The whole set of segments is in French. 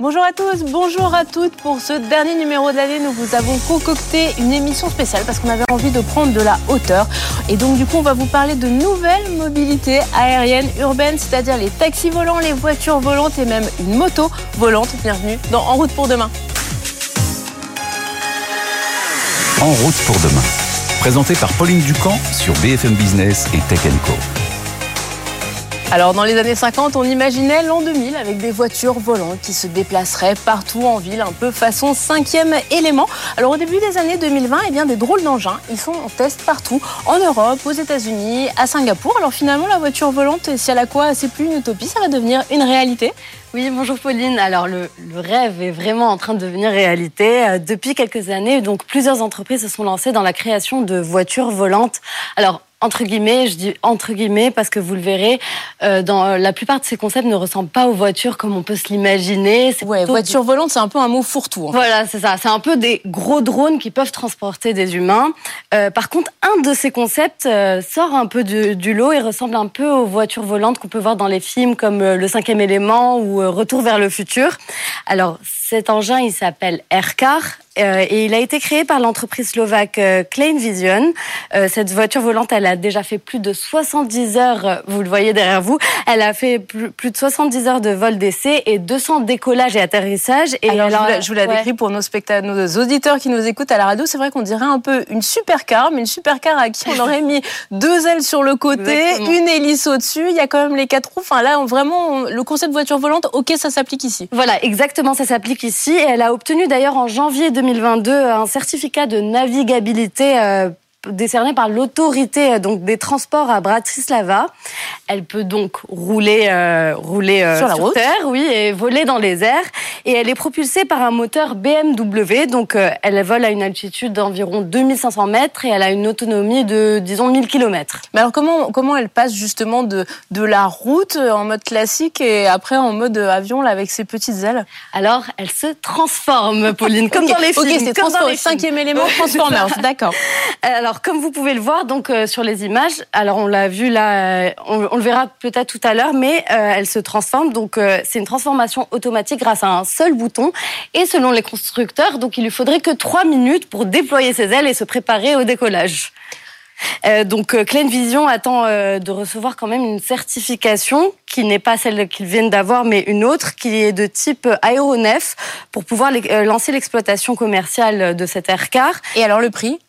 Bonjour à tous, bonjour à toutes. Pour ce dernier numéro de l'année, nous vous avons concocté une émission spéciale parce qu'on avait envie de prendre de la hauteur. Et donc, du coup, on va vous parler de nouvelles mobilités aériennes urbaines, c'est-à-dire les taxis volants, les voitures volantes et même une moto volante. Bienvenue dans En route pour demain. En route pour demain. Présenté par Pauline Ducamp sur BFM Business et Tech. Alors dans les années 50, on imaginait l'an 2000 avec des voitures volantes qui se déplaceraient partout en ville, un peu façon cinquième élément. Alors au début des années 2020, eh bien, des drôles d'engins, ils sont en test partout, en Europe, aux États-Unis, à Singapour. Alors finalement, la voiture volante, si elle a quoi, c'est plus une utopie, ça va devenir une réalité. Oui, bonjour Pauline. Alors le, le, rêve est vraiment en train de devenir réalité. Euh, depuis quelques années, donc plusieurs entreprises se sont lancées dans la création de voitures volantes. Alors entre guillemets, je dis entre guillemets parce que vous le verrez, euh, dans la plupart de ces concepts ne ressemblent pas aux voitures comme on peut se l'imaginer. Ouais, voiture volante, c'est un peu un mot fourre-tout. Voilà, c'est ça. C'est un peu des gros drones qui peuvent transporter des humains. Euh, par contre, un de ces concepts euh, sort un peu du, du, lot et ressemble un peu aux voitures volantes qu'on peut voir dans les films comme euh, Le Cinquième Élément ou euh, Retour vers le futur. Alors, cet engin, il s'appelle Aircar euh, et il a été créé par l'entreprise slovaque euh, Klein Vision. Euh, cette voiture volante, elle a déjà fait plus de 70 heures, vous le voyez derrière vous, elle a fait plus, de 70 heures de vol d'essai et 200 décollages et atterrissages. Et alors, alors, je, vous la, je vous la décris pour nos spectateurs, nos auditeurs qui nous écoutent à la radio, c'est vrai qu'on dirait un peu une supercar, mais une supercar à qui on aurait mis deux ailes sur le côté, Exactement. une hélice au-dessus, il y a quand même les quatre roues. Enfin là, on, vraiment, on, le concept voiture volante, ok, ça s'applique ici. Voilà, exactement, ça s'applique ici. Et elle a obtenu d'ailleurs en janvier 2022 un certificat de navigabilité euh, décerné par l'autorité donc des transports à Bratislava. Elle peut donc rouler euh, rouler euh, sur la sur route, terre, oui, et voler dans les airs. Et elle est propulsée par un moteur BMW. Donc euh, elle vole à une altitude d'environ 2500 mètres et elle a une autonomie de disons 1000 km. Mais alors comment comment elle passe justement de de la route en mode classique et après en mode avion là avec ses petites ailes? Alors elle se transforme, Pauline, comme okay. dans les films. Ok, c'est comme dans les cinquième élément Transformers, d'accord. Alors, comme vous pouvez le voir donc euh, sur les images, alors on l'a vu là, euh, on, le verra peut-être tout à l'heure, mais euh, elle se transforme. Donc, c'est une transformation automatique grâce à un seul bouton. Et selon les constructeurs, donc il lui faudrait que trois minutes pour déployer ses ailes et se préparer au décollage. Donc euh, Klein Vision attend de recevoir quand même une certification qui n'est pas celle qu'ils viennent d'avoir, mais une autre qui est de type aéronef pour pouvoir lancer l'exploitation commerciale de cet aircar. Et alors le prix?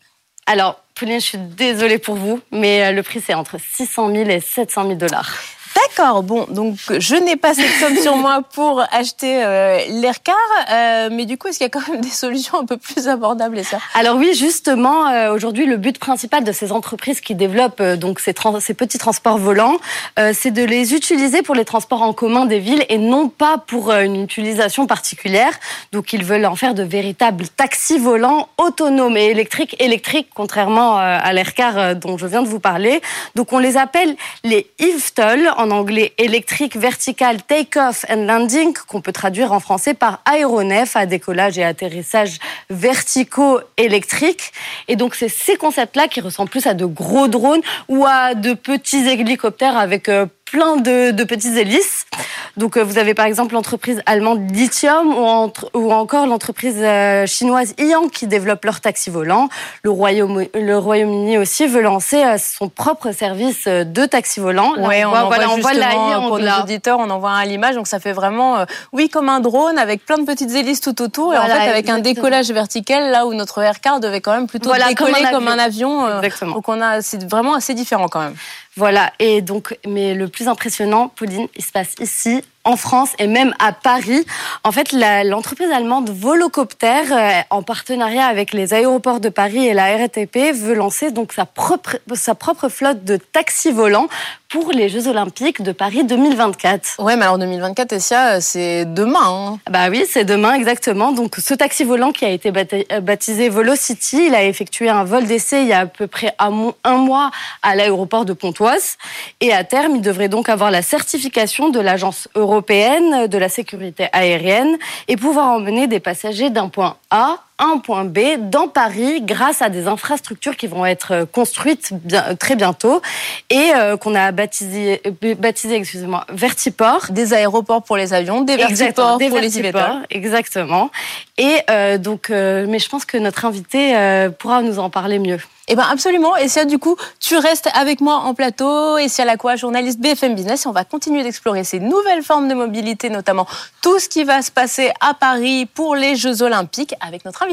Alors, Pauline, je suis désolée pour vous, mais le prix, c'est entre 600 000 et 700 000 dollars. D'accord, bon, donc je n'ai pas cette somme sur moi pour acheter euh, l'Aircar, euh, mais du coup, est-ce qu'il y a quand même des solutions un peu plus abordables et ça Alors oui, justement, euh, aujourd'hui, le but principal de ces entreprises qui développent euh, donc ces, ces, petits transports volants, euh, c'est de les utiliser pour les transports en commun des villes et non pas pour euh, une utilisation particulière. Donc ils veulent en faire de véritables taxis volants autonomes et électriques, électriques, contrairement à l'Aircar dont je viens de vous parler. Donc on les appelle les EVTOL en anglais électrique vertical take-off and landing, qu'on peut traduire en français par aéronef à décollage et atterrissage verticaux électriques. Et donc, c'est ces concepts-là qui ressemblent plus à de gros drones ou à de petits hélicoptères avec euh, plein de, de, petites hélices. Donc, euh, vous avez par exemple l'entreprise allemande Lithium ou, entre, ou encore l'entreprise euh, chinoise Yang qui développe leur taxi volant. Le Royaume-Uni le Royaume aussi veut lancer euh, son propre service de taxi volant. Oui, on, on, voilà, on voit la pour nos auditeurs, on envoie à l'image, donc ça fait vraiment, euh, oui, comme un drone avec plein de petites hélices tout autour voilà, et en fait avec exactement. un décollage vertical là où notre aircar devait quand même plutôt voilà, décoller comme un comme un avion. Euh, donc on a, c'est vraiment assez différent quand même. Voilà, et donc, mais le plus impressionnant, Pauline, il se passe ici, en France et même à Paris. En fait, l'entreprise allemande Volocopter, euh, en partenariat avec les aéroports de Paris et la RATP, veut lancer donc sa propre, sa propre flotte de taxis volants pour les Jeux Olympiques de Paris 2024. Ouais, mais alors 2024, Essia, c'est demain. Hein. Bah oui, c'est demain exactement. Donc ce taxi volant qui a été baptisé Volocity, il a effectué un vol d'essai il y a à peu près un mois à l'aéroport de Pontoise. Et à terme, il devrait donc avoir la certification de l'agence européenne de la sécurité aérienne et pouvoir emmener des passagers d'un point A A à un point B dans Paris grâce à des infrastructures qui vont être construites bien, très bientôt et qu'on a baptisé, baptisé excusez-moi, Vertiport. Des aéroports pour les avions, des vertiports pour les vertiports, Exactement. Et donc, mais je pense que notre invité pourra nous en parler mieux. Eh bien absolument. Et si du coup, tu restes avec moi en plateau. Et si à la quoi, journaliste BFM Business, et on va continuer d'explorer ces nouvelles formes de mobilité, notamment tout ce qui va se passer à Paris pour les Jeux Olympiques avec notre invité.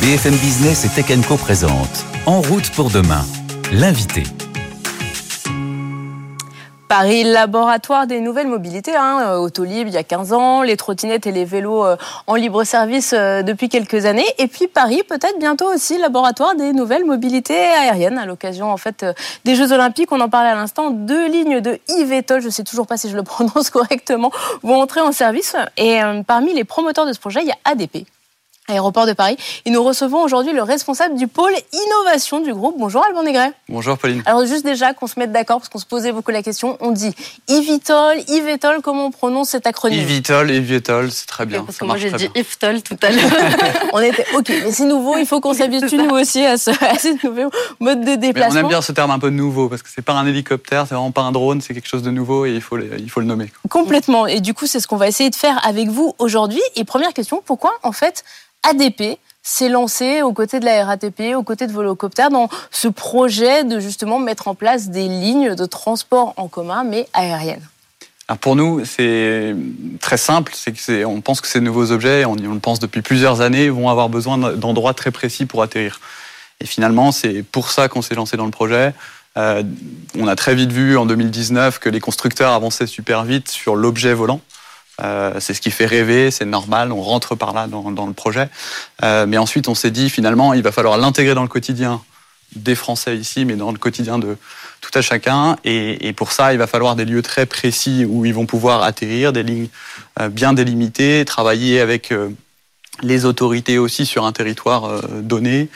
BFM Business et Tech Co présente En route pour demain, l'invité. Paris, laboratoire des nouvelles mobilités, hein, euh, Autolib il y a 15 ans, les trottinettes et les vélos euh, en libre service euh, depuis quelques années, et puis Paris peut-être bientôt aussi laboratoire des nouvelles mobilités aériennes à l'occasion en fait des Jeux Olympiques. On en parlait à l'instant, deux lignes de eVTOL, je sais toujours pas si je le prononce correctement, vont entrer en service. Et parmi les promoteurs de ce projet, il y a ADP Aéroport de Paris. Et nous recevons aujourd'hui le responsable du pôle innovation du groupe. Bonjour Alban Negret. Bonjour Pauline. Alors juste déjà qu'on se mette d'accord parce qu'on se posait beaucoup la question, on dit Ivitol, Ivitol, comment on prononce cet acronyme? Ivitol, Ivitol, c'est très bien. parce que moi j'ai dit Iftol tout à l'heure. on était ok, mais c'est nouveau, il faut qu'on s'habitue nous aussi à, ce, à nouveau mode de déplacement. on aime bien ce terme un peu nouveau parce que c'est pas un hélicoptère, c'est vraiment pas un drone, c'est quelque chose de nouveau et il faut, il faut le nommer. Complètement. Et du coup, c'est ce qu'on va essayer de faire avec vous aujourd'hui. Et première question, pourquoi en fait ADP s'est lancé aux côtés de la RATP, aux côtés de Volocopter, dans ce projet de justement mettre en place des lignes de transport en commun, mais aériennes pour nous, c'est très simple. On pense que ces nouveaux objets, on, le pense depuis plusieurs années, vont avoir besoin d'endroits très précis pour atterrir. Et finalement, c'est pour ça qu'on s'est lancé dans le projet. Euh, on a très vite vu en 2019 que les constructeurs avançaient super vite sur l'objet volant. Euh, c'est ce qui fait rêver, c'est normal, on rentre par là dans, le projet. Euh, mais ensuite, on s'est dit finalement, il va falloir l'intégrer dans le quotidien des Français ici, mais dans le quotidien de tout à chacun. Et, pour ça, il va falloir des lieux très précis où ils vont pouvoir atterrir, des lignes euh, bien délimitées, travailler avec les autorités aussi sur un territoire donné,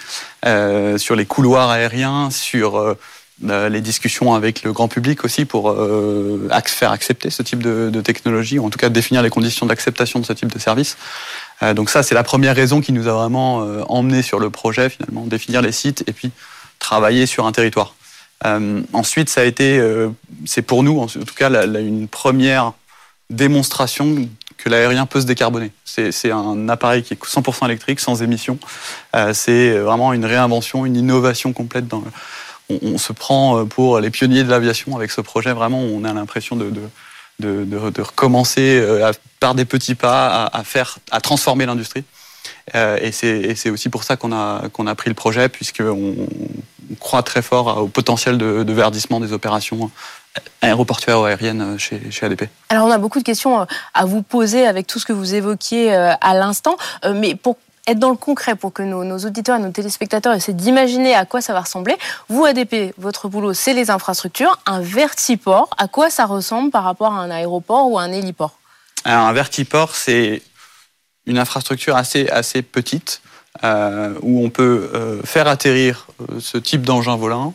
sur les couloirs aériens, sur euh, les discussions avec le grand public aussi pour euh, faire accepter ce type de, technologie, ou en tout cas définir les conditions d'acceptation de ce type de service. Euh, donc ça, c'est la première raison qui nous a vraiment emmené sur le projet, finalement, définir les sites et puis travailler sur un territoire. ensuite, ça a été, c'est pour nous, en tout cas, une première démonstration que l'aérien peut se décarboner. C'est un appareil qui est 100% électrique, sans émission. c'est vraiment une réinvention, une innovation complète dans, on, se prend euh, pour les pionniers de l'aviation avec ce projet. Vraiment, on a l'impression de, recommencer euh, par des petits pas à, faire, à transformer l'industrie. Euh, et c'est aussi pour ça qu'on a, pris le projet, puisqu'on on croit très fort au potentiel de, verdissement des opérations aéroportuaires ou aériennes chez, chez, ADP. Alors on a beaucoup de questions à vous poser avec tout ce que vous évoquiez à l'instant, mais pour être dans le concret pour que nos, auditeurs et nos téléspectateurs essaient d'imaginer à quoi ça va ressembler. Vous, ADP, votre boulot, c'est les infrastructures. Un vertiport, à quoi ça ressemble par rapport à un aéroport ou un héliport Un vertiport, c'est une infrastructure assez, assez petite euh, où on peut euh, faire atterrir euh, ce type d'engin volant,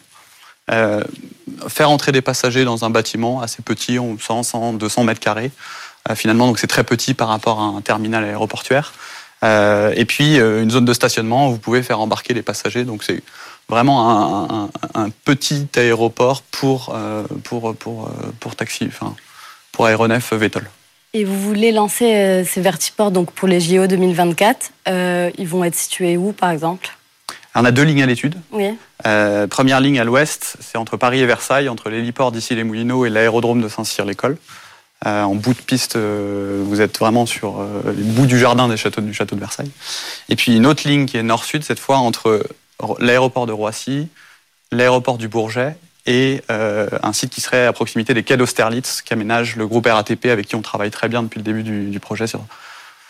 faire entrer des passagers dans un bâtiment assez petit, 100, 100 200 mètres carrés. finalement, donc c'est très petit par rapport à un terminal aéroportuaire. Euh, et puis euh, une zone de stationnement où vous pouvez faire embarquer les passagers. Donc c'est vraiment un, petit aéroport pour, euh, pour, pour, pour taxi, enfin, pour aéronef VTOL. Et vous voulez lancer ces vertiports donc pour les JO 2024. ils vont être situés où, par exemple? On a deux lignes à l'étude. Oui. première ligne à l'ouest, c'est entre Paris et Versailles, entre l'héliport d'ici les Moulineaux et l'aérodrome de Saint-Cyr-l'École. Euh, en bout de piste, euh, vous êtes vraiment sur euh, le bout du jardin des châteaux, du château de Versailles. Et puis une autre ligne qui est nord-sud, cette fois entre l'aéroport de Roissy, l'aéroport du Bourget et un site qui serait à proximité des quais d'Austerlitz qu'aménage le groupe RATP avec qui on travaille très bien depuis le début du, projet sur,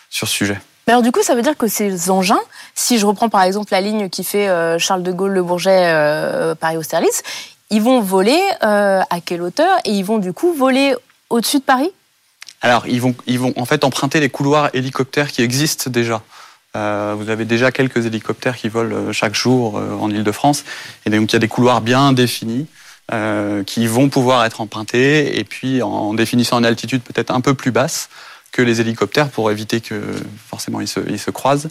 sur ce sujet. Alors du coup, ça veut dire que ces engins, si je reprends par exemple la ligne qui fait Charles de Gaulle, Le Bourget, Paris-Austerlitz, ils vont voler à quelle hauteur? Et ils vont du coup voler au-dessus de Paris? Alors, ils vont, ils vont en fait emprunter les couloirs hélicoptères qui existent déjà. Euh, vous avez déjà quelques hélicoptères qui volent euh, chaque jour euh, en Ile-de-France. Et donc, il y a des couloirs bien définis qui vont pouvoir être empruntés. Et puis, en définissant une altitude peut-être un peu plus basse, que les hélicoptères pour éviter que forcément ils se, croisent.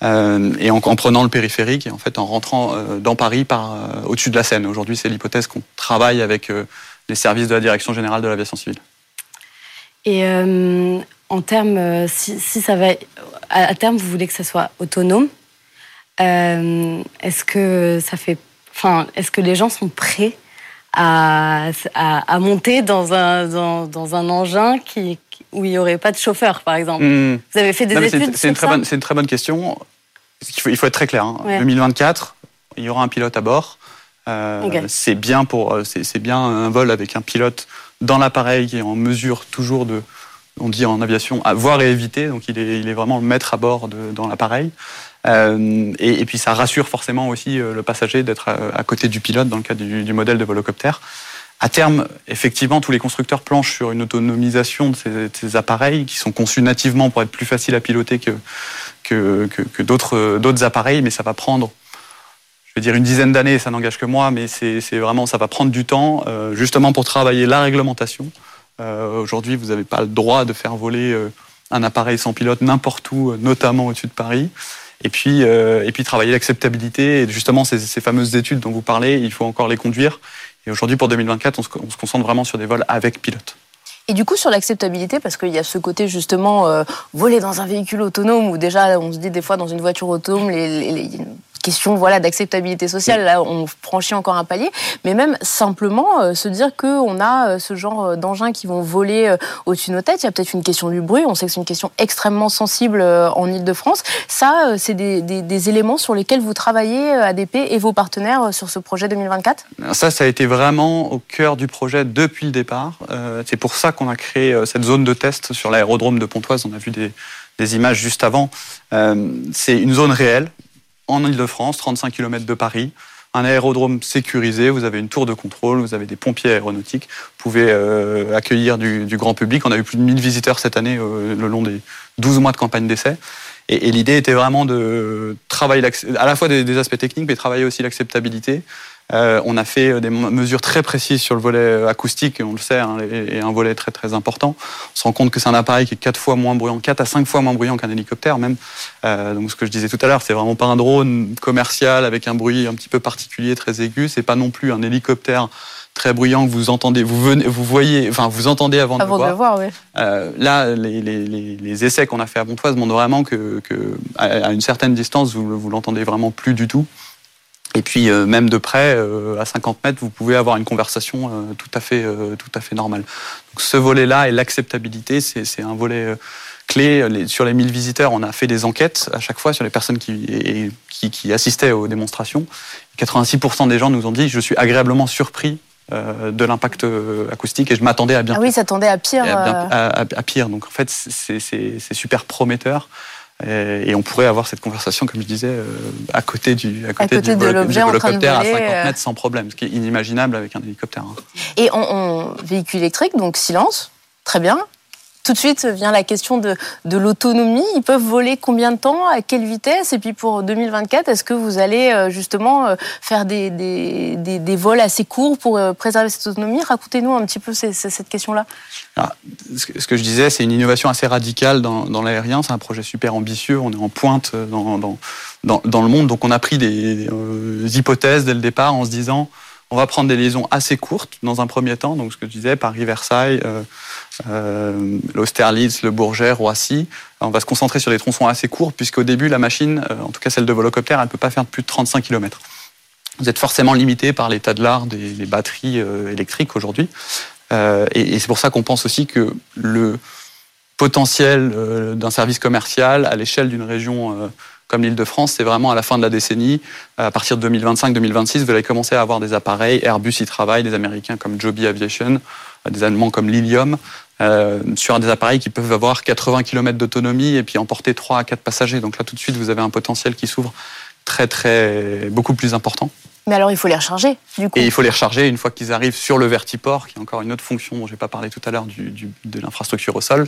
Et en, en, prenant le périphérique et en fait en rentrant dans Paris par au-dessus de la Seine. Aujourd'hui, c'est l'hypothèse qu'on travaille avec les services de la Direction générale de l'aviation civile. Et euh, en termes, si, si, ça va à, terme, vous voulez que ça soit autonome, est-ce que ça fait, enfin, est-ce que les gens sont prêts à, à, à monter dans un, dans, dans un engin qui, où il n'y aurait pas de chauffeur, par exemple? Mmh. Vous avez fait des non, études C'est une, très bonne, une très bonne question. Il faut, il faut être très clair. Hein. Ouais. 2024, il y aura un pilote à bord. Euh, okay. C'est bien pour, c'est bien un vol avec un pilote dans l'appareil qui est en mesure toujours de, on dit en aviation, à voir et éviter. Donc il est, vraiment le maître à bord de, dans l'appareil. Euh, et, puis ça rassure forcément aussi euh, le passager d'être à, côté du pilote dans le cas du, du modèle de volocoptère. À terme, effectivement, tous les constructeurs planchent sur une autonomisation de ces, de ces, appareils qui sont conçus nativement pour être plus faciles à piloter que, que, que, que d'autres appareils, mais ça va prendre, dire une dizaine d'années, ça n'engage que moi, mais c'est vraiment, ça va prendre du temps, euh, justement pour travailler la réglementation. Euh, Aujourd'hui, vous n'avez pas le droit de faire voler euh, un appareil sans pilote n'importe où, notamment au-dessus de Paris. Et puis, et puis travailler l'acceptabilité. Et justement, ces, fameuses études dont vous parlez, il faut encore les conduire. Et aujourd'hui, pour 2024, on se, on se, concentre vraiment sur des vols avec pilote. Et du coup, sur l'acceptabilité, parce qu'il y a ce côté justement voler dans un véhicule autonome, où déjà, on se dit des fois dans une voiture autonome, les question voilà d'acceptabilité sociale. Là, on franchit encore un palier, mais même simplement euh, se dire que on a euh, ce genre d'engins qui vont voler euh, au-dessus de nos têtes. Il y a peut-être une question du bruit. On sait que c'est une question extrêmement sensible euh, en Île-de-France. Ça, c'est des, éléments sur lesquels vous travaillez ADP et vos partenaires sur ce projet 2024. Ça, ça a été vraiment au cœur du projet depuis le départ. Euh, c'est pour ça qu'on a créé cette zone de test sur l'aérodrome de Pontoise. On a vu des, images juste avant. Euh, c'est une zone réelle en Ile-de-France, 35 km de Paris, un aérodrome sécurisé, vous avez une tour de contrôle, vous avez des pompiers aéronautiques, vous pouvez euh, accueillir du, grand public. On a eu plus de 1000 visiteurs cette année euh, le long des 12 mois de campagne d'essai. Et, l'idée était vraiment de travailler à la fois des aspects techniques, mais travailler aussi l'acceptabilité. Euh, on a fait des mesures très précises sur le volet acoustique, et on le sait, hein, et un volet très très important. On se rend compte que c'est un appareil qui est quatre fois moins bruyant, 4 à 5 fois moins bruyant qu'un hélicoptère même. Euh, donc ce que je disais tout à l'heure, c'est vraiment pas un drone commercial avec un bruit un petit peu particulier, très aigu. C'est pas non plus un hélicoptère très bruyant que vous entendez, vous venez, vous voyez, enfin vous entendez avant, avant de le voir. De voir oui. euh, là, les, les, les, essais qu'on a fait à Pontoise montrent vraiment que, que à une certaine distance, vous, vous l'entendez vraiment plus du tout. Et puis euh, même de près, euh, à 50 mètres, vous pouvez avoir une conversation euh, tout à fait, tout à fait normale. Donc, ce volet-là et l'acceptabilité, c'est un volet clé. Les, sur les 1000 visiteurs, on a fait des enquêtes à chaque fois sur les personnes qui, et, qui, qui assistaient aux démonstrations. 86% des gens nous ont dit je suis agréablement surpris de l'impact acoustique et je m'attendais à bien ah oui, s'attendait à pire. À, à, à, pire. Donc en fait, c'est super prometteur. Et, on pourrait avoir cette conversation, comme je disais, euh, à côté du, à côté, à côté du, de l'objet à 50 mètres sans problème, ce qui est inimaginable avec un hélicoptère. Hein. Et on, on, véhicule électrique, donc silence, très bien. Tout de suite vient la question de, de l'autonomie. Ils peuvent voler combien de temps, à quelle vitesse? Et puis pour 2024, est-ce que vous allez euh, justement faire des, des, des, vols assez courts pour préserver cette autonomie? Racontez-nous un petit peu cette question-là. Alors, ce que je disais, c'est une innovation assez radicale dans, dans l'aérien. C'est un projet super ambitieux. On est en pointe dans, dans, dans, le monde. Donc on a pris des euh, hypothèses dès le départ en se disant on va prendre des liaisons assez courtes dans un premier temps. Donc ce que je disais, Paris-Versailles, euh, euh, l'Austerlitz, le Bourget, Roissy. On va se concentrer sur des tronçons assez courts puisqu'au début, la machine, euh, en tout cas celle de volocoptère, elle ne peut pas faire plus de 35 km. Vous êtes forcément limité par l'état de l'art des, batteries électriques aujourd'hui. Et, c'est pour ça qu'on pense aussi que le potentiel d'un service commercial à l'échelle d'une région comme l'Île-de-France, c'est vraiment à la fin de la décennie, à partir de 2025-2026, vous allez commencer à avoir des appareils, Airbus y travaille, des Américains comme Joby Aviation, des Allemands comme Lilium, euh, sur des appareils qui peuvent avoir 80 km d'autonomie et puis emporter 3 à 4 passagers. Donc là, tout de suite, vous avez un potentiel qui s'ouvre très, très, beaucoup plus important. Mais alors, il faut les recharger, du coup. Et il faut les recharger une fois qu'ils arrivent sur le vertiport, qui est encore une autre fonction dont je n'ai pas parlé tout à l'heure de l'infrastructure au sol.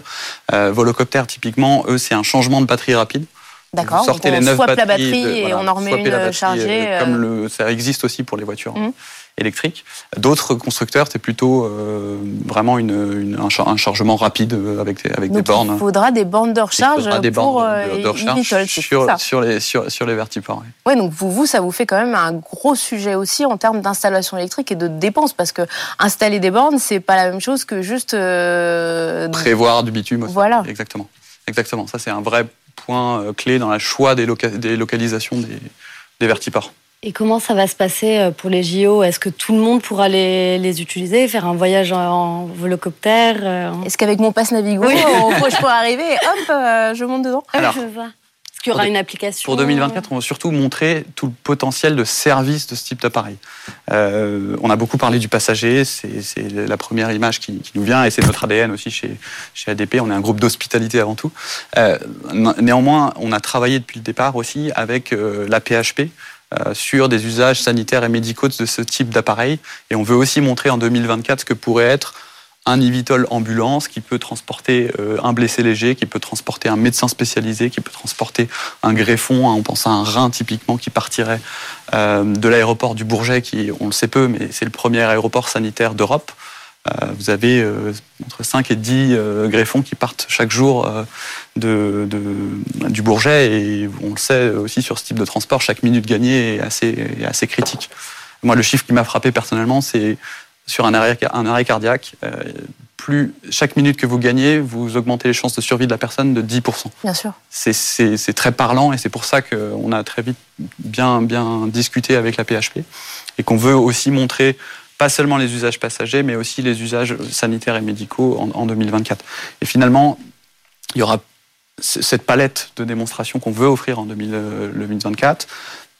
Euh, Volocoptère, typiquement, eux, c'est un changement de batterie rapide. D'accord. Sortez on les neuf swap batteries, la batterie et voilà, on en remet une batterie, chargée. Comme le, ça existe aussi pour les voitures. Mmh. électrique. D'autres constructeurs, c'est plutôt euh, vraiment une, un, chargement rapide euh, avec des, avec des bornes. Il faudra des bornes de recharge des pour bornes de, recharge sur, sur, les, sur, sur les vertiports. Oui, donc vous, vous, ça vous fait quand même un gros sujet aussi en termes d'installation électrique et de dépenses, parce que installer des bornes, c'est pas la même chose que juste... Prévoir du bitume aussi. Voilà. Exactement. Exactement. Ça, c'est un vrai point clé dans le choix des, des localisations des, des vertiports. Et comment ça va se passer euh, pour les JO Est-ce que tout le monde pourra les, les utiliser, faire un voyage en volocoptère euh, Est-ce qu'avec mon passe Navigo, je pourrais arriver? Hop, euh, je monte dedans Alors, je vois. Est-ce qu'il y aura une application Pour 2024, on va surtout montrer tout le potentiel de service de ce type d'appareil. on a beaucoup parlé du passager, c'est la première image qui, qui, nous vient, et c'est notre ADN aussi chez, chez ADP. On est un groupe d'hospitalité avant tout. néanmoins, on a travaillé depuis le départ aussi avec la PHP, euh, sur des usages sanitaires et médicaux de ce type d'appareil. Et on veut aussi montrer en 2024 ce que pourrait être un Ivitol ambulance qui peut transporter euh, un blessé léger, qui peut transporter un médecin spécialisé, qui peut transporter un greffon, hein, on pense à un rein typiquement qui partirait euh, de l'aéroport du Bourget, qui on le sait peu, mais c'est le premier aéroport sanitaire d'Europe. Euh, vous avez entre 5 et 10 euh, greffons qui partent chaque jour du Bourget et on le sait aussi sur ce type de transport, chaque minute gagnée est assez critique. Moi, le chiffre qui m'a frappé personnellement, c'est sur un arrêt, un arrêt cardiaque, plus chaque minute que vous gagnez, vous augmentez les chances de survie de la personne de 10%. Bien sûr. C'est très parlant et c'est pour ça qu'on a très vite bien, bien discuté avec la PHP et qu'on veut aussi montrer pas seulement les usages passagers, mais aussi les usages sanitaires et médicaux en, 2024. Et finalement, il y aura cette palette de démonstrations qu'on veut offrir en 2024,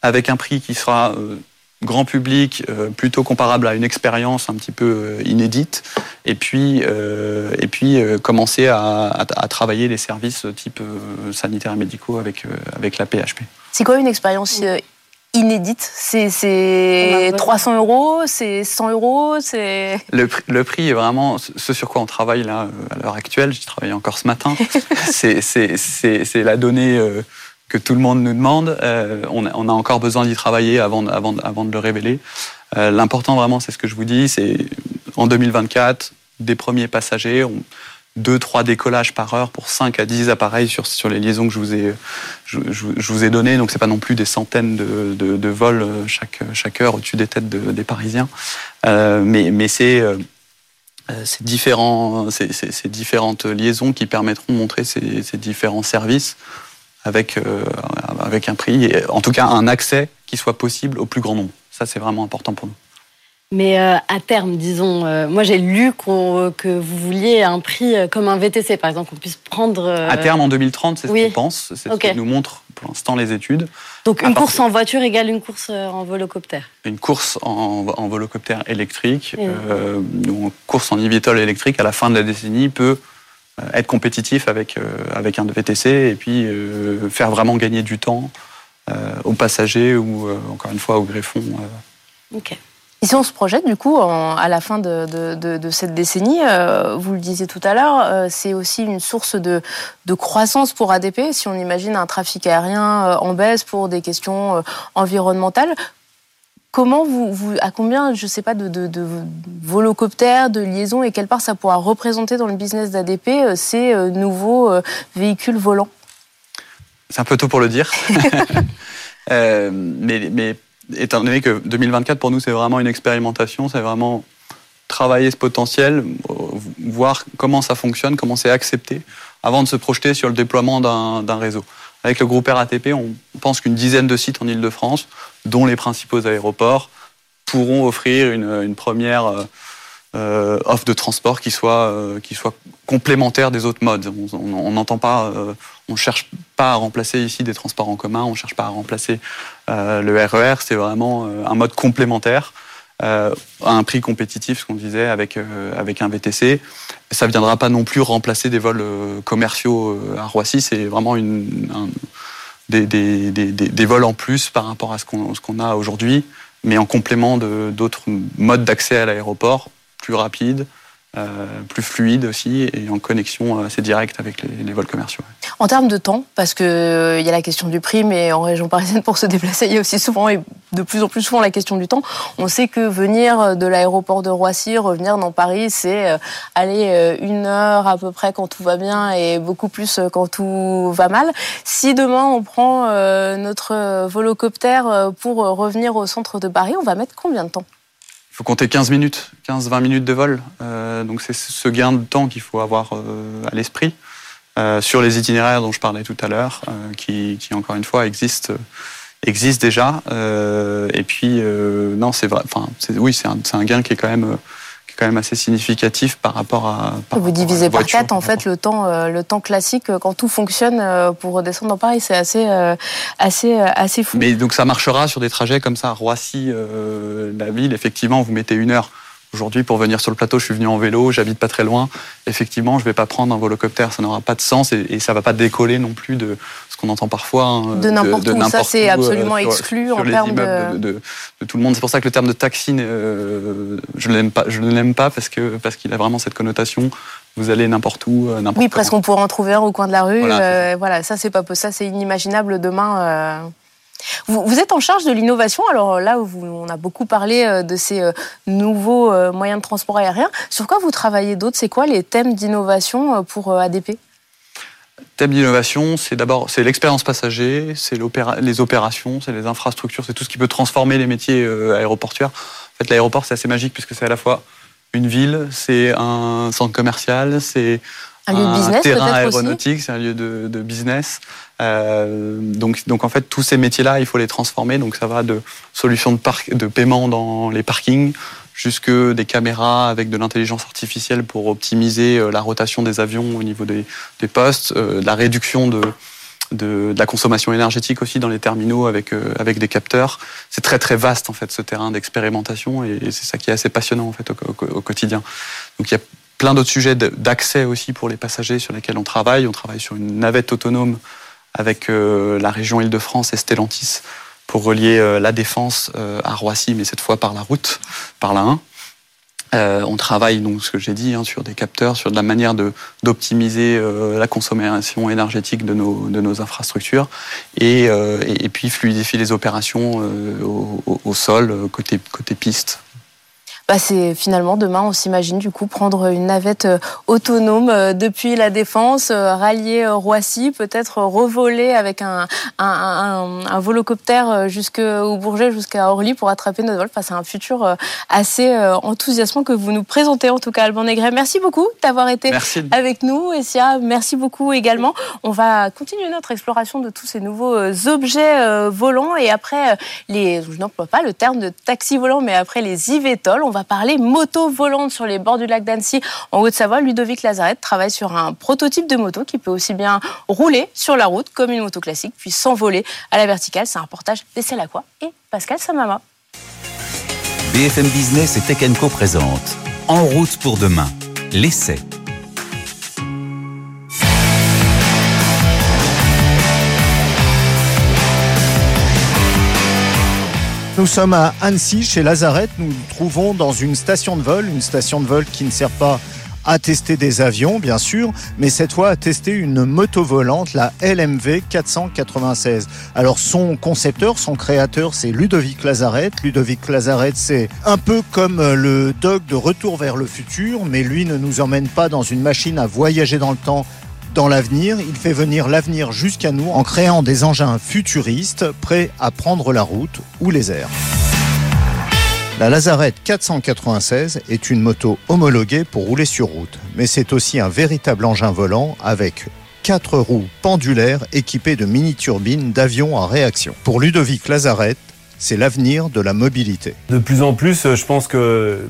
avec un prix qui sera euh, grand public, euh, plutôt comparable à une expérience un petit peu euh, inédite, et puis, et puis commencer à, travailler les services type sanitaires et médicaux avec, avec la PHP. C'est quoi une expérience inédite? C'est 300 euros, c'est 100 euros, c'est... Le, le, prix est vraiment ce sur quoi on travaille là euh, à l'heure actuelle. J'y travaille encore ce matin. c'est la donnée euh, que tout le monde nous demande. Euh, on, a, on, a, encore besoin d'y travailler avant, avant, avant de le révéler. L'important vraiment, c'est ce que je vous dis, c'est en 2024, des premiers passagers. On, 2-3 décollages par heure pour 5 à 10 appareils sur, sur les liaisons que je vous ai, je, je, vous ai données. Donc, c'est pas non plus des centaines de, de, de vols chaque, chaque heure au-dessus des têtes des Parisiens. Euh, mais mais c'est euh, ces, différents, ces, ces, différentes liaisons qui permettront de montrer ces, ces différents services avec, euh, avec un prix, et en tout cas un accès qui soit possible au plus grand nombre. Ça, c'est vraiment important pour nous. Mais euh, à terme, disons, euh, moi j'ai lu que vous vouliez un prix comme un VTC, par exemple, qu'on puisse prendre. À terme, en 2030, c'est ce qu'on pense. C'est ce que nous montrent pour l'instant les études. Donc une course en voiture égale une course en volocoptère Une course en, en volocoptère électrique, une course en e électrique à la fin de la décennie peut être compétitif avec, avec un VTC et puis faire vraiment gagner du temps aux passagers ou, encore une fois, aux greffons. Ok. Et si on se projette du coup à la fin de, cette décennie, euh, vous le disiez tout à l'heure, euh, c'est aussi une source de, croissance pour ADP. Si on imagine un trafic aérien euh, en baisse pour des questions environnementales, comment vous, vous à combien, je sais pas, de, volocoptères, de liaisons et quelle part ça pourra représenter dans le business d'ADP ces nouveaux véhicules volants? C'est un peu tôt pour le dire, mais, mais étant donné que 2024 pour nous c'est vraiment une expérimentation, c'est vraiment travailler ce potentiel, voir comment ça fonctionne, comment c'est accepté, avant de se projeter sur le déploiement d'un réseau. Avec le groupe RATP, on pense qu'une dizaine de sites en Ile-de-France, dont les principaux aéroports, pourront offrir une, première euh, euh, offre de transport qui soit, euh, qui soit complémentaire des autres modes. On n'entend pas, on cherche pas à remplacer ici des transports en commun, on cherche pas à remplacer le RER. E c'est vraiment un mode complémentaire. À un prix compétitif, ce qu'on disait, avec, avec un VTC. Ça ne viendra pas non plus remplacer des vols commerciaux à Roissy, c'est vraiment une, des, des, des, des, vols en plus par rapport à ce qu'on a aujourd'hui, mais en complément d'autres modes d'accès à l'aéroport plus rapide, euh, plus fluide aussi et en connexion assez directe avec les, vols commerciaux. En termes de temps, parce qu'il il y a la question du prix, mais en région parisienne, pour se déplacer, il y a aussi souvent et de plus en plus souvent la question du temps. On sait que venir de l'aéroport de Roissy, revenir dans Paris, c'est aller une heure à peu près quand tout va bien et beaucoup plus quand tout va mal. Si demain on prend notre volocoptère pour revenir au centre de Paris, on va mettre combien de temps? Faut compter 15 minutes, 15-20 minutes de vol. donc c'est ce gain de temps qu'il faut avoir à l'esprit. Euh, sur les itinéraires dont je parlais tout à l'heure, euh, qui, encore une fois existent, existent déjà. Euh, et puis, non, c'est vrai. Enfin, oui, c'est un, un, gain qui est quand même quand même assez significatif par rapport à. Vous divisez par quatre en fait le temps, le temps classique quand tout fonctionne pour redescendre dans Paris, c'est assez, assez, assez fou. Mais donc ça marchera sur des trajets comme ça, Roissy, la ville. Effectivement, vous mettez une heure Aujourd'hui, pour venir sur le plateau, je suis venu en vélo, j'habite pas très loin. Effectivement, je vais pas prendre un volocoptère, ça n'aura pas de sens et, et, ça va pas décoller non plus de qu'on entend parfois. Hein, de n'importe où, ça c'est euh, absolument exclu en termes de... De, de... tout le monde. C'est pour ça que le terme de taxi, euh, je ne l'aime pas. Je ne l'aime pas parce que parce qu'il a vraiment cette connotation. Vous allez n'importe où, euh, n'importe. Oui, presque on pourrait en trouver un au coin de la rue. Voilà, voilà ça c'est pas ça, c'est inimaginable demain. Vous, êtes en charge de l'innovation. Alors là, on a beaucoup parlé de ces nouveaux moyens de transport aérien. Sur quoi vous travaillez d'autres C'est quoi les thèmes d'innovation pour ADP Thème d'innovation, c'est d'abord c'est l'expérience passager, c'est les opérations, c'est les infrastructures, c'est tout ce qui peut transformer les métiers aéroportuaires. En fait, l'aéroport c'est assez magique puisque c'est à la fois une ville, c'est un centre commercial, c'est un, terrain aéronautique, c'est un lieu de, de business. Euh, donc, donc en fait, tous ces métiers-là, il faut les transformer. Donc ça va de solutions de paiement dans les parkings jusque des caméras avec de l'intelligence artificielle pour optimiser euh, la rotation des avions au niveau des, des postes, euh, la réduction de, de, la consommation énergétique aussi dans les terminaux avec, euh, avec des capteurs. C'est très très vaste en fait ce terrain d'expérimentation et, c'est ça qui est assez passionnant en fait au, quotidien. Donc il y a plein d'autres sujets d'accès aussi pour les passagers sur lesquels on travaille. On travaille sur une navette autonome avec la région Île-de-France et Stellantis pour relier euh, la Défense euh, à Roissy, mais cette fois par la route, par la 1. on travaille donc ce que j'ai dit hein, sur des capteurs, sur de la manière d'optimiser la consommation énergétique de nos, de nos infrastructures et, et, puis fluidifier les opérations au, au, au, sol côté, côté piste bah, c'est finalement demain, on s'imagine du coup prendre une navette euh, autonome euh, depuis la Défense, euh, rallier Roissy, peut-être revoler avec un, un, un, un volocoptère jusqu'au Bourget, jusqu'à Orly pour attraper notre vol. Enfin, c'est un futur assez enthousiasmant que vous nous présentez en tout cas, Alban Negret. Merci beaucoup d'avoir été avec nous, Essia. Merci beaucoup également. On va continuer notre exploration de tous ces nouveaux objets volants et après les, je n'emploie pas le terme de taxi volant, mais après les IVTOL, on va parler moto volante sur les bords du lac d'Annecy en Haute-Savoie. Ludovic Lazarette travaille sur un prototype de moto qui peut aussi bien rouler sur la route comme une moto classique, puis s'envoler à la verticale. C'est un reportage d'Essai Lacroix et Pascal Samama. BFM Business et Tech Co présente En route pour demain, l'essai Nous sommes à Annecy, chez Lazareth. Nous nous trouvons dans une station de vol, une station de vol qui ne sert pas à tester des avions, bien sûr, mais cette fois à tester une moto volante, la LMV 496. Alors son concepteur, son créateur, c'est Ludovic Lazareth. Ludovic Lazareth, c'est un peu comme le dog de Retour vers le futur, mais lui ne nous emmène pas dans une machine à voyager dans le temps dans l'avenir, il fait venir l'avenir jusqu'à nous en créant des engins futuristes prêts à prendre la route ou les airs. La Lazarette 496 est une moto homologuée pour rouler sur route, mais c'est aussi un véritable engin volant avec quatre roues pendulaires équipées de mini-turbines d'avions en réaction. Pour Ludovic Lazarette, c'est l'avenir de la mobilité. De plus en plus, je pense que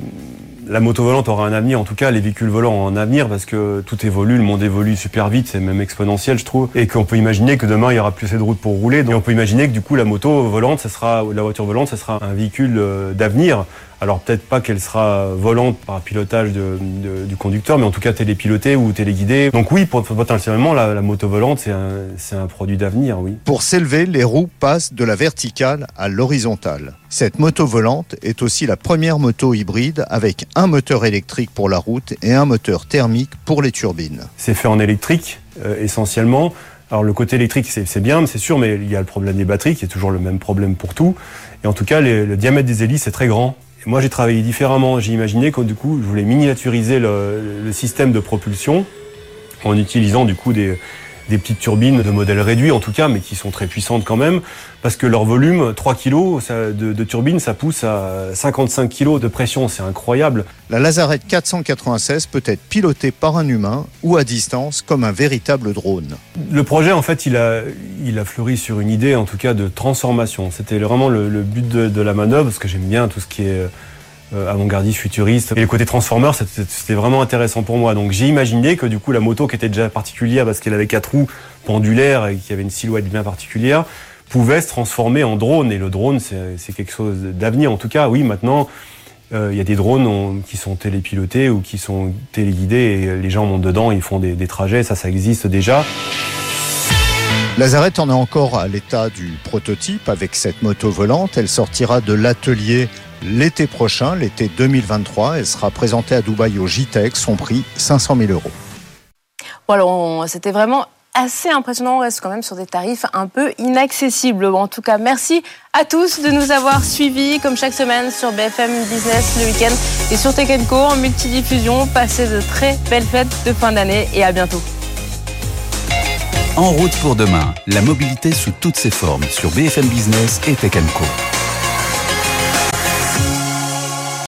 la moto volante aura un avenir, en tout cas les véhicules volants ont un avenir parce que tout évolue, le monde évolue super vite, c'est même exponentiel je trouve, et qu'on peut imaginer que demain il y aura plus assez de routes pour rouler, et on peut imaginer que du coup la moto volante, ça sera, la voiture volante, ça sera un véhicule euh, d'avenir. Alors peut-être pas qu'elle sera volante par pilotage du conducteur, mais en tout cas télépilotée ou téléguidée. Donc oui, potentiellement, la, la moto volante, c'est un, un produit d'avenir, oui. Pour s'élever, les roues passent de la verticale à l'horizontale. Cette moto volante est aussi la première moto hybride avec un moteur électrique pour la route et un moteur thermique pour les turbines. C'est fait en électrique, euh, essentiellement. Alors le côté électrique, c'est bien, c'est sûr, mais il y a le problème des batteries, qui est toujours le même problème pour tout. Et en tout cas, le diamètre des hélices est très grand. Moi, j'ai travaillé différemment. J'ai imaginé que du coup, je voulais miniaturiser le système de propulsion en utilisant du coup des, des petites turbines de modèle réduit en tout cas, mais qui sont très puissantes quand même, parce que leur volume, 3 kg de, de turbine, ça pousse à 55 kg de pression, c'est incroyable. La Lazarette 496 peut être pilotée par un humain ou à distance comme un véritable drone. Le projet, en fait, il a, il a fleuri sur une idée, en tout cas, de transformation. C'était vraiment le, but de, de la manœuvre, parce que j'aime bien tout ce qui est euh, avant-gardiste, futuriste. Et le côté Transformer, c'était vraiment intéressant pour moi. Donc j'ai imaginé que du coup la moto qui était déjà particulière parce qu'elle avait quatre roues pendulaires et qui avait une silhouette bien particulière, pouvait se transformer en drone. Et le drone, c'est quelque chose d'avenir. En tout cas, oui, maintenant, euh, il y a des drones qui sont télépilotés ou qui sont téléguidés et les gens montent dedans, ils font des, des trajets. Ça, ça existe déjà. Lazarette en est encore à l'état du prototype avec cette moto volante. Elle sortira de l'atelier l'été prochain, l'été 2023. Elle sera présentée à Dubaï au JTEC. Son prix, 500 000 euros. Voilà, c'était vraiment assez impressionnant. On reste quand même sur des tarifs un peu inaccessibles. En tout cas, merci à tous de nous avoir suivis, comme chaque semaine, sur BFM Business le week-end et sur Tech en multidiffusion. Passez de très belles fêtes de fin d'année et à bientôt. En route pour demain, la mobilité sous toutes ses formes sur BFM Business et Tech Co.